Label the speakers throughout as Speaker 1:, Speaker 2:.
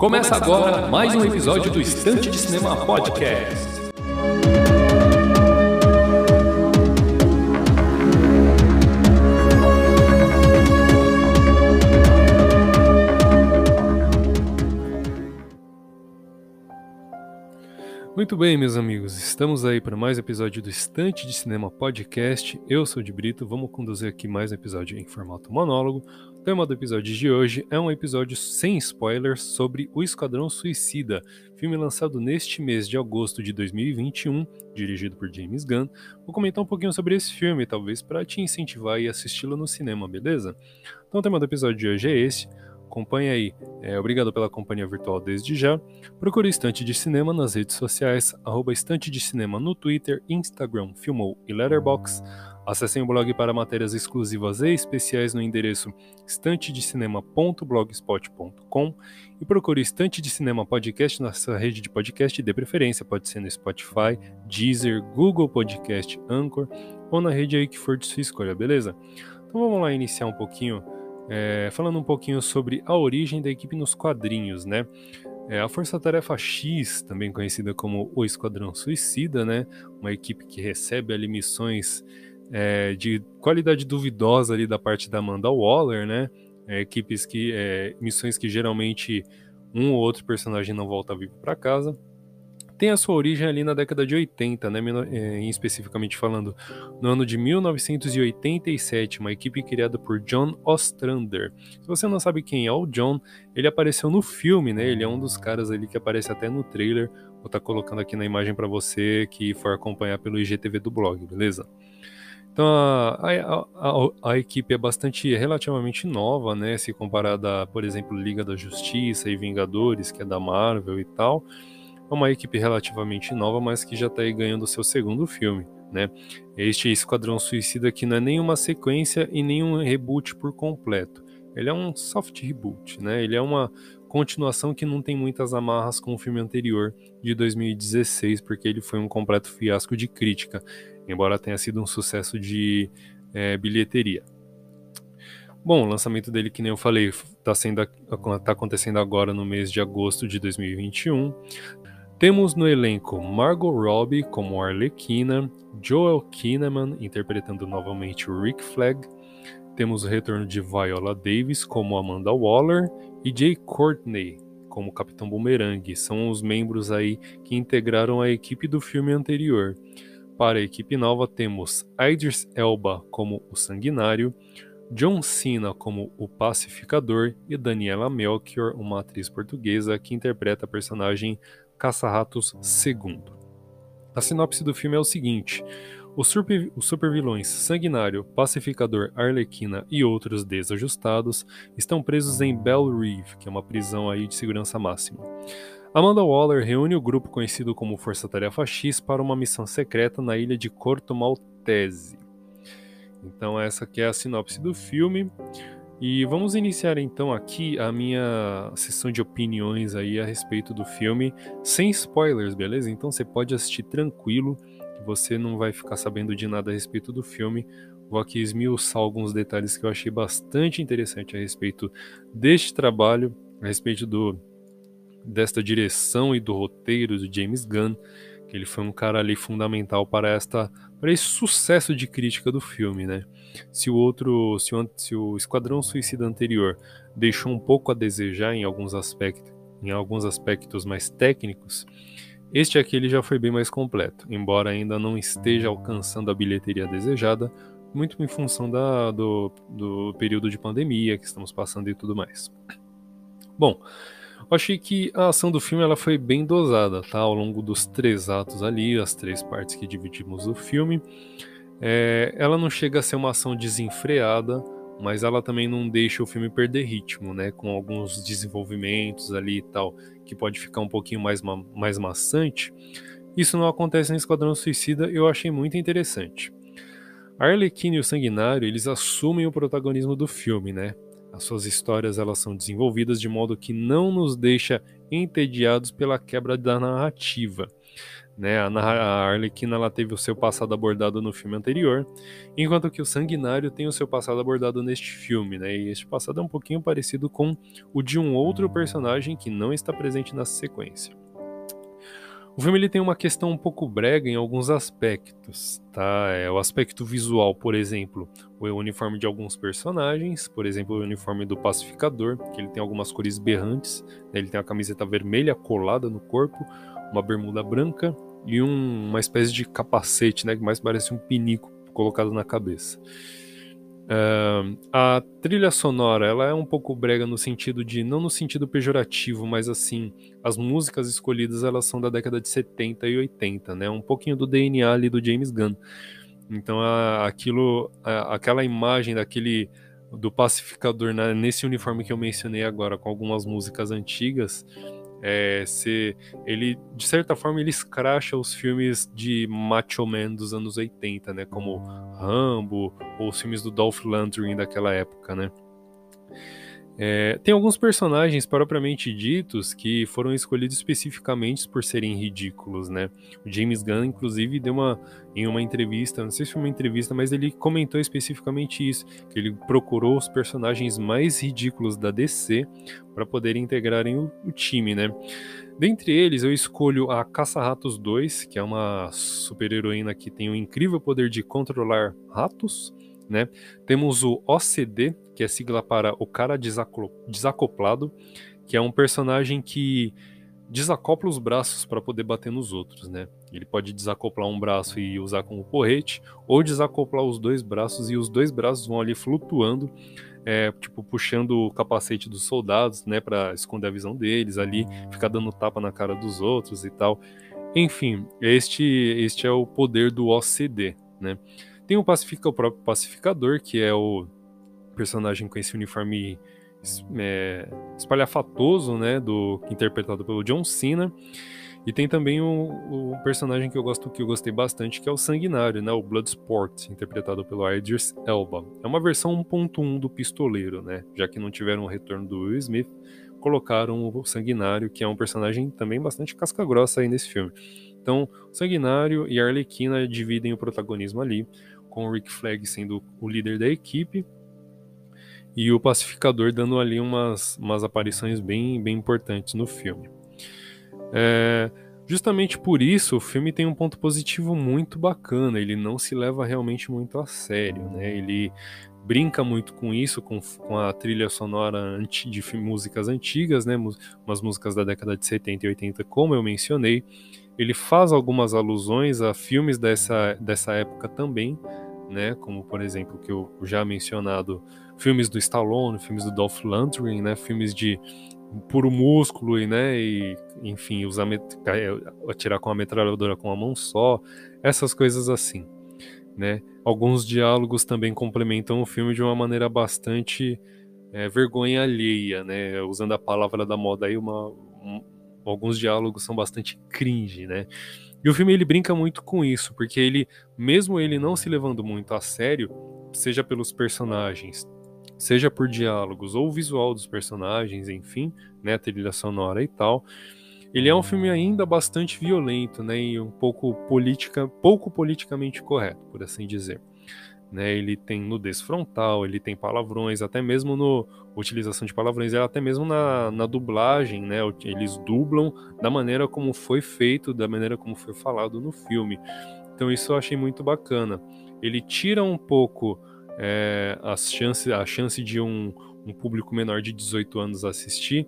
Speaker 1: Começa agora mais um episódio do Estante de Cinema Podcast. Muito bem, meus amigos, estamos aí para mais um episódio do Estante de Cinema Podcast. Eu sou o de Brito, vamos conduzir aqui mais um episódio em formato monólogo. O tema do episódio de hoje é um episódio sem spoilers sobre O Esquadrão Suicida, filme lançado neste mês de agosto de 2021, dirigido por James Gunn. Vou comentar um pouquinho sobre esse filme, talvez para te incentivar a assisti-lo no cinema, beleza? Então o tema do episódio de hoje é esse. Acompanhe aí. É, obrigado pela companhia virtual desde já. Procure Estante de Cinema nas redes sociais, arroba Estante de Cinema no Twitter, Instagram, Filmou e Letterboxd. Acessem o blog para matérias exclusivas e especiais no endereço estantedecinema.blogspot.com e procure Estante de Cinema Podcast na sua rede de podcast de preferência, pode ser no Spotify, Deezer, Google Podcast, Anchor ou na rede aí que for de sua escolha, beleza? Então vamos lá iniciar um pouquinho é, falando um pouquinho sobre a origem da equipe nos quadrinhos, né? É, a Força Tarefa X, também conhecida como o Esquadrão Suicida, né? Uma equipe que recebe ali missões é, de qualidade duvidosa ali da parte da Amanda Waller, né? É, equipes que é, missões que geralmente um ou outro personagem não volta vivo para casa tem a sua origem ali na década de 80, né, em eh, especificamente falando, no ano de 1987, uma equipe criada por John Ostrander. Se você não sabe quem é o John, ele apareceu no filme, né? Ele é um dos caras ali que aparece até no trailer. Vou estar tá colocando aqui na imagem para você que for acompanhar pelo IGTV do blog, beleza? Então a, a, a, a, equipe é bastante relativamente nova, né? Se comparada, por exemplo, Liga da Justiça e Vingadores, que é da Marvel e tal. É uma equipe relativamente nova, mas que já está aí ganhando seu segundo filme. Né? Este Esquadrão Suicida que não é nenhuma sequência e nenhum reboot por completo. Ele é um soft reboot, né? Ele é uma continuação que não tem muitas amarras com o filme anterior de 2016, porque ele foi um completo fiasco de crítica, embora tenha sido um sucesso de é, bilheteria. Bom, o lançamento dele, que nem eu falei, está tá acontecendo agora no mês de agosto de 2021. Temos no elenco Margot Robbie como Arlequina, Joel Kinnaman interpretando novamente Rick Flag, temos o retorno de Viola Davis como Amanda Waller e Jay Courtney como Capitão Boomerang. São os membros aí que integraram a equipe do filme anterior. Para a equipe nova temos Idris Elba como o Sanguinário, John Cena como o Pacificador e Daniela Melchior, uma atriz portuguesa que interpreta a personagem Caça-Ratos II. A sinopse do filme é o seguinte: os, super, supervilões Sanguinário, Pacificador, Arlequina e outros desajustados estão presos em Bell Reeve, que é uma prisão aí de segurança máxima. Amanda Waller reúne o grupo conhecido como Força Tarefa X para uma missão secreta na ilha de Corto Maltese. Então essa aqui é a sinopse do filme. E vamos iniciar então aqui a minha sessão de opiniões aí a respeito do filme, sem spoilers, beleza? Então você pode assistir tranquilo, você não vai ficar sabendo de nada a respeito do filme. Vou aqui esmiuçar alguns detalhes que eu achei bastante interessante a respeito deste trabalho, a respeito do desta direção e do roteiro do James Gunn, que ele foi um cara ali fundamental para esta para esse sucesso de crítica do filme, né? Se o outro, se o, se o Esquadrão Suicida anterior deixou um pouco a desejar em alguns aspectos, em alguns aspectos mais técnicos, este aqui ele já foi bem mais completo, embora ainda não esteja alcançando a bilheteria desejada, muito em função da, do, do período de pandemia que estamos passando e tudo mais. Bom, eu achei que a ação do filme ela foi bem dosada, tá? Ao longo dos três atos ali, as três partes que dividimos o filme. É, ela não chega a ser uma ação desenfreada, mas ela também não deixa o filme perder ritmo, né? Com alguns desenvolvimentos ali e tal, que pode ficar um pouquinho mais, ma mais maçante. Isso não acontece no Esquadrão Suicida, eu achei muito interessante. A Arlequina e o Sanguinário, eles assumem o protagonismo do filme, né? As suas histórias elas são desenvolvidas de modo que não nos deixa entediados pela quebra da narrativa. Né? A Arlequina ela teve o seu passado abordado no filme anterior, enquanto que o Sanguinário tem o seu passado abordado neste filme, né? E este passado é um pouquinho parecido com o de um outro personagem que não está presente na sequência. O filme ele tem uma questão um pouco brega em alguns aspectos, tá? É o aspecto visual, por exemplo, o uniforme de alguns personagens, por exemplo, o uniforme do pacificador, que ele tem algumas cores berrantes, né? ele tem a camiseta vermelha colada no corpo, uma bermuda branca e um, uma espécie de capacete, né? Que mais parece um pinico colocado na cabeça. Uh, a trilha sonora ela é um pouco brega no sentido de não no sentido pejorativo, mas assim as músicas escolhidas elas são da década de 70 e 80, né? Um pouquinho do DNA ali do James Gunn. Então a, aquilo, a, aquela imagem daquele do pacificador né, nesse uniforme que eu mencionei agora com algumas músicas antigas é, se ele de certa forma ele escracha os filmes de macho man dos anos 80, né, como Rambo ou os filmes do Dolph Lundgren daquela época, né? É, tem alguns personagens propriamente ditos que foram escolhidos especificamente por serem ridículos, né? O James Gunn, inclusive, deu uma em uma entrevista, não sei se foi uma entrevista, mas ele comentou especificamente isso, que ele procurou os personagens mais ridículos da DC para poderem integrarem o, o, time, né? Dentre eles, eu escolho a Caça-Ratos 2, que é uma super-heroína que tem o incrível poder de controlar ratos, né? Temos o OCD, que é sigla para o cara desacoplado, que é um personagem que desacopla os braços para poder bater nos outros, né? Ele pode desacoplar um braço e usar como porrete, ou desacoplar os dois braços e os dois braços vão ali flutuando, é, tipo puxando o capacete dos soldados, né, para esconder a visão deles ali, ficar dando tapa na cara dos outros e tal. Enfim, este este é o poder do OCD, né? Tem o, pacifica, o próprio pacificador, que é o personagem com esse uniforme é, espalhafatoso, né, do interpretado pelo John Cena. E tem também o, o, personagem que eu gosto que eu gostei bastante, que é o Sanguinário, né, o Bloodsport, interpretado pelo Idris Elba. É uma versão 1.1 do Pistoleiro, né, já que não tiveram o retorno do Will Smith, colocaram o Sanguinário, que é um personagem também bastante casca-grossa aí nesse filme. Então, o Sanguinário e a Arlequina dividem o protagonismo ali, com o Rick Flag sendo o líder da equipe e o Pacificador dando ali umas, umas aparições bem, bem importantes no filme. É, justamente por isso, o filme tem um ponto positivo muito bacana. Ele não se leva realmente muito a sério, né? Ele brinca muito com isso, com, com a trilha sonora de músicas antigas, né? Umas músicas da década de 70 e 80, como eu mencionei. Ele faz algumas alusões a filmes dessa, dessa época também, né? Como por exemplo que eu já mencionado filmes do Stallone, filmes do Dolph Lundgren, né? Filmes de puro músculo e, né? E enfim, usar atirar com a metralhadora com a mão só, essas coisas assim, né? Alguns diálogos também complementam o filme de uma maneira bastante é, vergonha alheia, né? Usando a palavra da moda aí, uma, um, alguns diálogos são bastante cringe, né? E o filme ele brinca muito com isso, porque ele, mesmo ele não se levando muito a sério, seja pelos personagens, seja por diálogos ou visual dos personagens, enfim, né, trilha sonora e tal. Ele é um filme ainda bastante violento, né, e um pouco política, pouco politicamente correto, por assim dizer. Né, ele tem nudez frontal, ele tem palavrões, até mesmo no utilização de palavrões, até mesmo na, na dublagem, né, eles dublam da maneira como foi feito, da maneira como foi falado no filme. Então isso eu achei muito bacana. Ele tira um pouco é, as chances, a chance de um, um público menor de 18 anos assistir,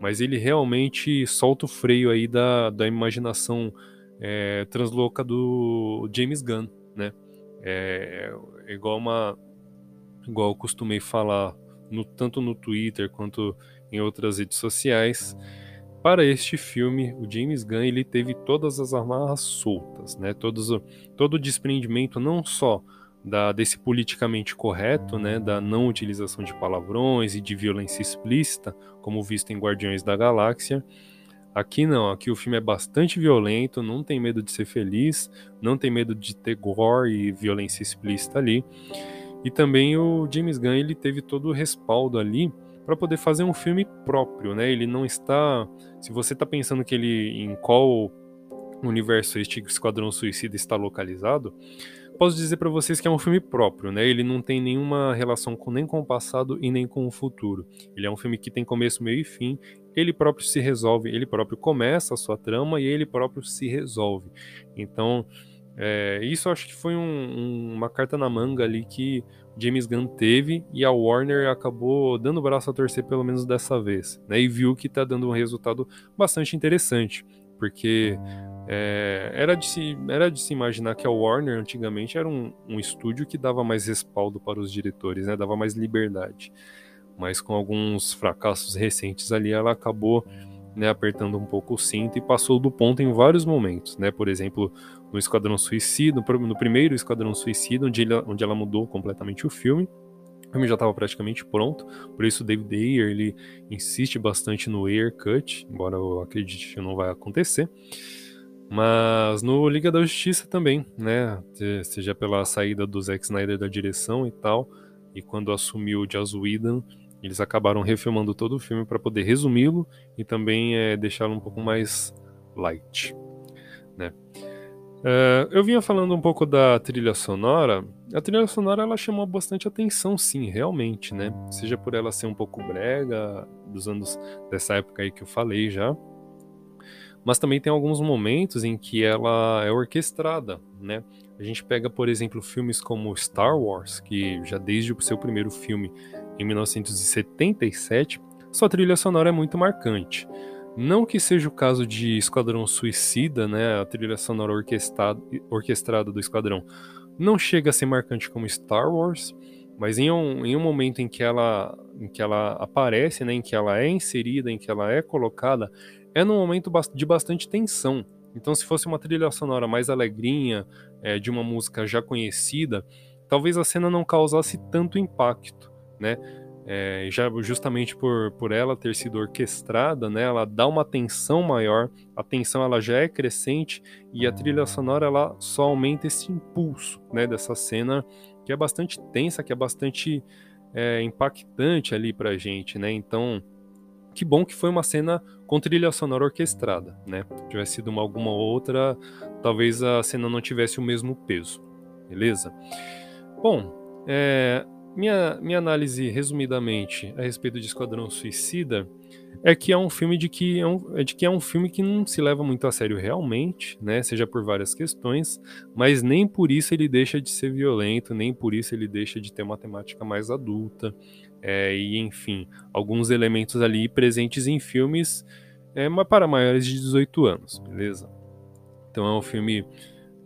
Speaker 1: mas ele realmente solta o freio aí da, da imaginação é, transloca do James Gunn, né? É, é, igual uma igual eu costumei falar no, tanto no Twitter quanto em outras redes sociais. Para este filme, o James Gunn ele teve todas as amarras soltas, né? Todos, todo o desprendimento não só da, desse politicamente correto, né, da não utilização de palavrões e de violência explícita, como visto em Guardiões da Galáxia. Aqui não, aqui o filme é bastante violento, não tem medo de ser feliz, não tem medo de ter gore e violência explícita ali. E também o James Gunn ele teve todo o respaldo ali para poder fazer um filme próprio, né? Ele não está, se você está pensando que ele em qual universo este Esquadrão Suicida está localizado, posso dizer para vocês que é um filme próprio, né? Ele não tem nenhuma relação com, nem com o passado e nem com o futuro. Ele é um filme que tem começo, meio e fim. Ele próprio se resolve, ele próprio começa a sua trama e ele próprio se resolve. Então, é, isso acho que foi um, um, uma carta na manga ali que James Gunn teve e a Warner acabou dando o braço a torcer pelo menos dessa vez, né? E viu que está dando um resultado bastante interessante, porque é, era, de se, era de se imaginar que a Warner antigamente era um, um estúdio que dava mais respaldo para os diretores, né? Dava mais liberdade. Mas com alguns fracassos recentes ali, ela acabou né, apertando um pouco o cinto e passou do ponto em vários momentos, né? Por exemplo, no Esquadrão Suicida, no primeiro Esquadrão Suicida, onde, ele, onde ela mudou completamente o filme. O filme já estava praticamente pronto, por isso David Ayer ele insiste bastante no Air Cut, embora eu acredite que não vai acontecer. Mas no Liga da Justiça também, né? Seja pela saída do Zack Snyder da direção e tal, e quando assumiu o Joss Whedon, eles acabaram refilmando todo o filme para poder resumi-lo e também é, deixá-lo um pouco mais light, né? Uh, eu vinha falando um pouco da trilha sonora. A trilha sonora ela chamou bastante atenção, sim, realmente, né? Seja por ela ser um pouco brega, dos anos dessa época aí que eu falei já, mas também tem alguns momentos em que ela é orquestrada, né? A gente pega, por exemplo, filmes como Star Wars, que já desde o seu primeiro filme, em 1977, sua trilha sonora é muito marcante. Não que seja o caso de Esquadrão Suicida, né? A trilha sonora orquestrada, do Esquadrão não chega a ser marcante como Star Wars, mas em um, em um momento em que ela, em que ela aparece, né, em que ela é inserida, em que ela é colocada, é num momento de bastante tensão. Então, se fosse uma trilha sonora mais alegrinha, é, de uma música já conhecida, talvez a cena não causasse tanto impacto, né? É, já justamente por, por ela ter sido orquestrada, né, ela dá uma tensão maior, a tensão ela já é crescente e a trilha sonora ela só aumenta esse impulso, né, dessa cena que é bastante tensa, que é bastante é, impactante ali pra gente, né? Então, que bom que foi uma cena com trilha sonora orquestrada, né? Se tivesse sido uma, alguma outra, talvez a cena não tivesse o mesmo peso, beleza? Bom, é, minha, minha análise resumidamente a respeito de Esquadrão Suicida é que é um filme de que é, um, é de que é um filme que não se leva muito a sério realmente, né? Seja por várias questões, mas nem por isso ele deixa de ser violento, nem por isso ele deixa de ter uma temática mais adulta, é, e enfim, alguns elementos ali presentes em filmes é, para maiores de 18 anos, beleza? Então é um filme,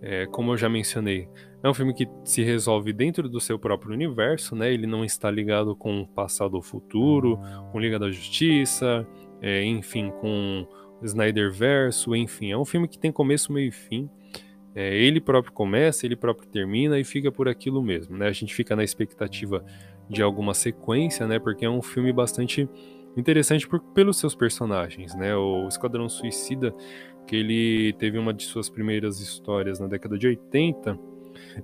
Speaker 1: é, como eu já mencionei, é um filme que se resolve dentro do seu próprio universo, né? Ele não está ligado com o passado ou futuro, com Liga da Justiça, é, enfim, com Snyder Verso, enfim, é um filme que tem começo, meio e fim. É, ele próprio começa, ele próprio termina e fica por aquilo mesmo, né? A gente fica na expectativa de alguma sequência, né? Porque é um filme bastante interessante por, pelos seus personagens, né? O Esquadrão Suicida, que ele teve uma de suas primeiras histórias na década de 80.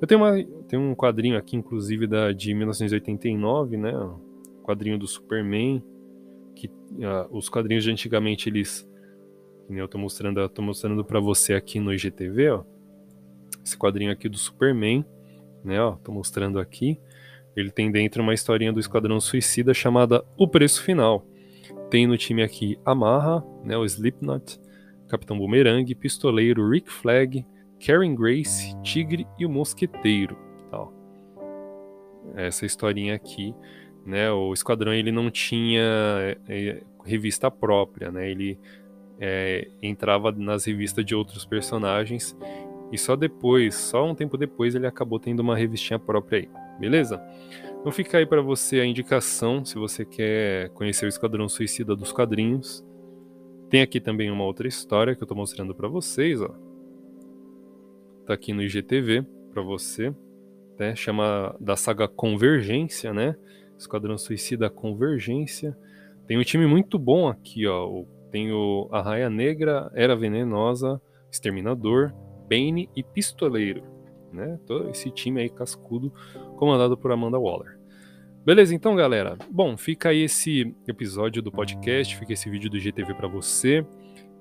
Speaker 1: Eu tenho, uma, tenho um quadrinho aqui, inclusive, da, de 1989, né? O quadrinho do Superman, que uh, os quadrinhos de antigamente, eles... Eu tô mostrando, tô mostrando para você aqui no IGTV, ó. Esse quadrinho aqui do Superman, né? Ó, tô mostrando aqui. Ele tem dentro uma historinha do Esquadrão Suicida chamada O Preço Final. Tem no time aqui Amarra, né, o Slipknot, Capitão Boomerang, Pistoleiro, Rick Flag, Karen Grace, Tigre e o Mosqueteiro. Tal. Essa historinha aqui, né, o Esquadrão ele não tinha é, é, revista própria, né, ele é, entrava nas revistas de outros personagens e só depois, só um tempo depois, ele acabou tendo uma revistinha própria aí beleza? Então fica aí para você a indicação, se você quer conhecer o Esquadrão Suicida dos quadrinhos. Tem aqui também uma outra história que eu tô mostrando para vocês, ó. Tá aqui no IGTV para você, né? Chama da saga Convergência, né? Esquadrão Suicida Convergência. Tem um time muito bom aqui, ó. Tem o Arraia Negra, Era Venenosa, Exterminador, Bane e Pistoleiro né? Todo esse time aí cascudo, comandado por Amanda Waller. Beleza, então, galera. Bom, fica aí esse episódio do podcast, fica esse vídeo do GTV para você.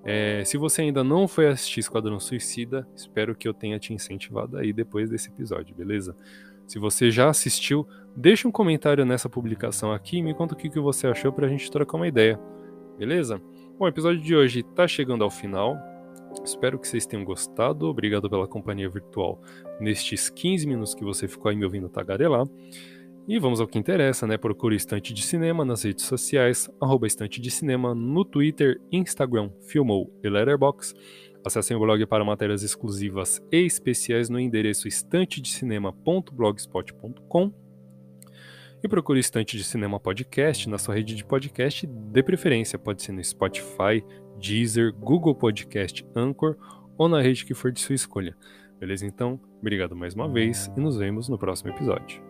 Speaker 1: É, se você ainda não foi assistir Esquadrão Suicida, espero que eu tenha te incentivado aí depois desse episódio, beleza? Se você já assistiu, deixa um comentário nessa publicação aqui e me conta o que, que você achou pra gente trocar uma ideia, beleza? Bom, o episódio de hoje tá chegando ao final. Espero que vocês tenham gostado. Obrigado pela companhia virtual nestes 15 minutos que você ficou aí me ouvindo tagarelar. E vamos ao que interessa, né? Procure Estante de Cinema nas redes sociais, arroba Estante de Cinema, no Twitter, Instagram, Filmou e Letterboxd. Acessem o blog para matérias exclusivas e especiais no endereço estantedecinema.blogspot.com e procure Estante de Cinema Podcast na sua rede de podcast de preferência. Pode ser no Spotify, Deezer, Google Podcast, Anchor ou na rede que for de sua escolha. Beleza? Então, obrigado mais uma vez e nos vemos no próximo episódio.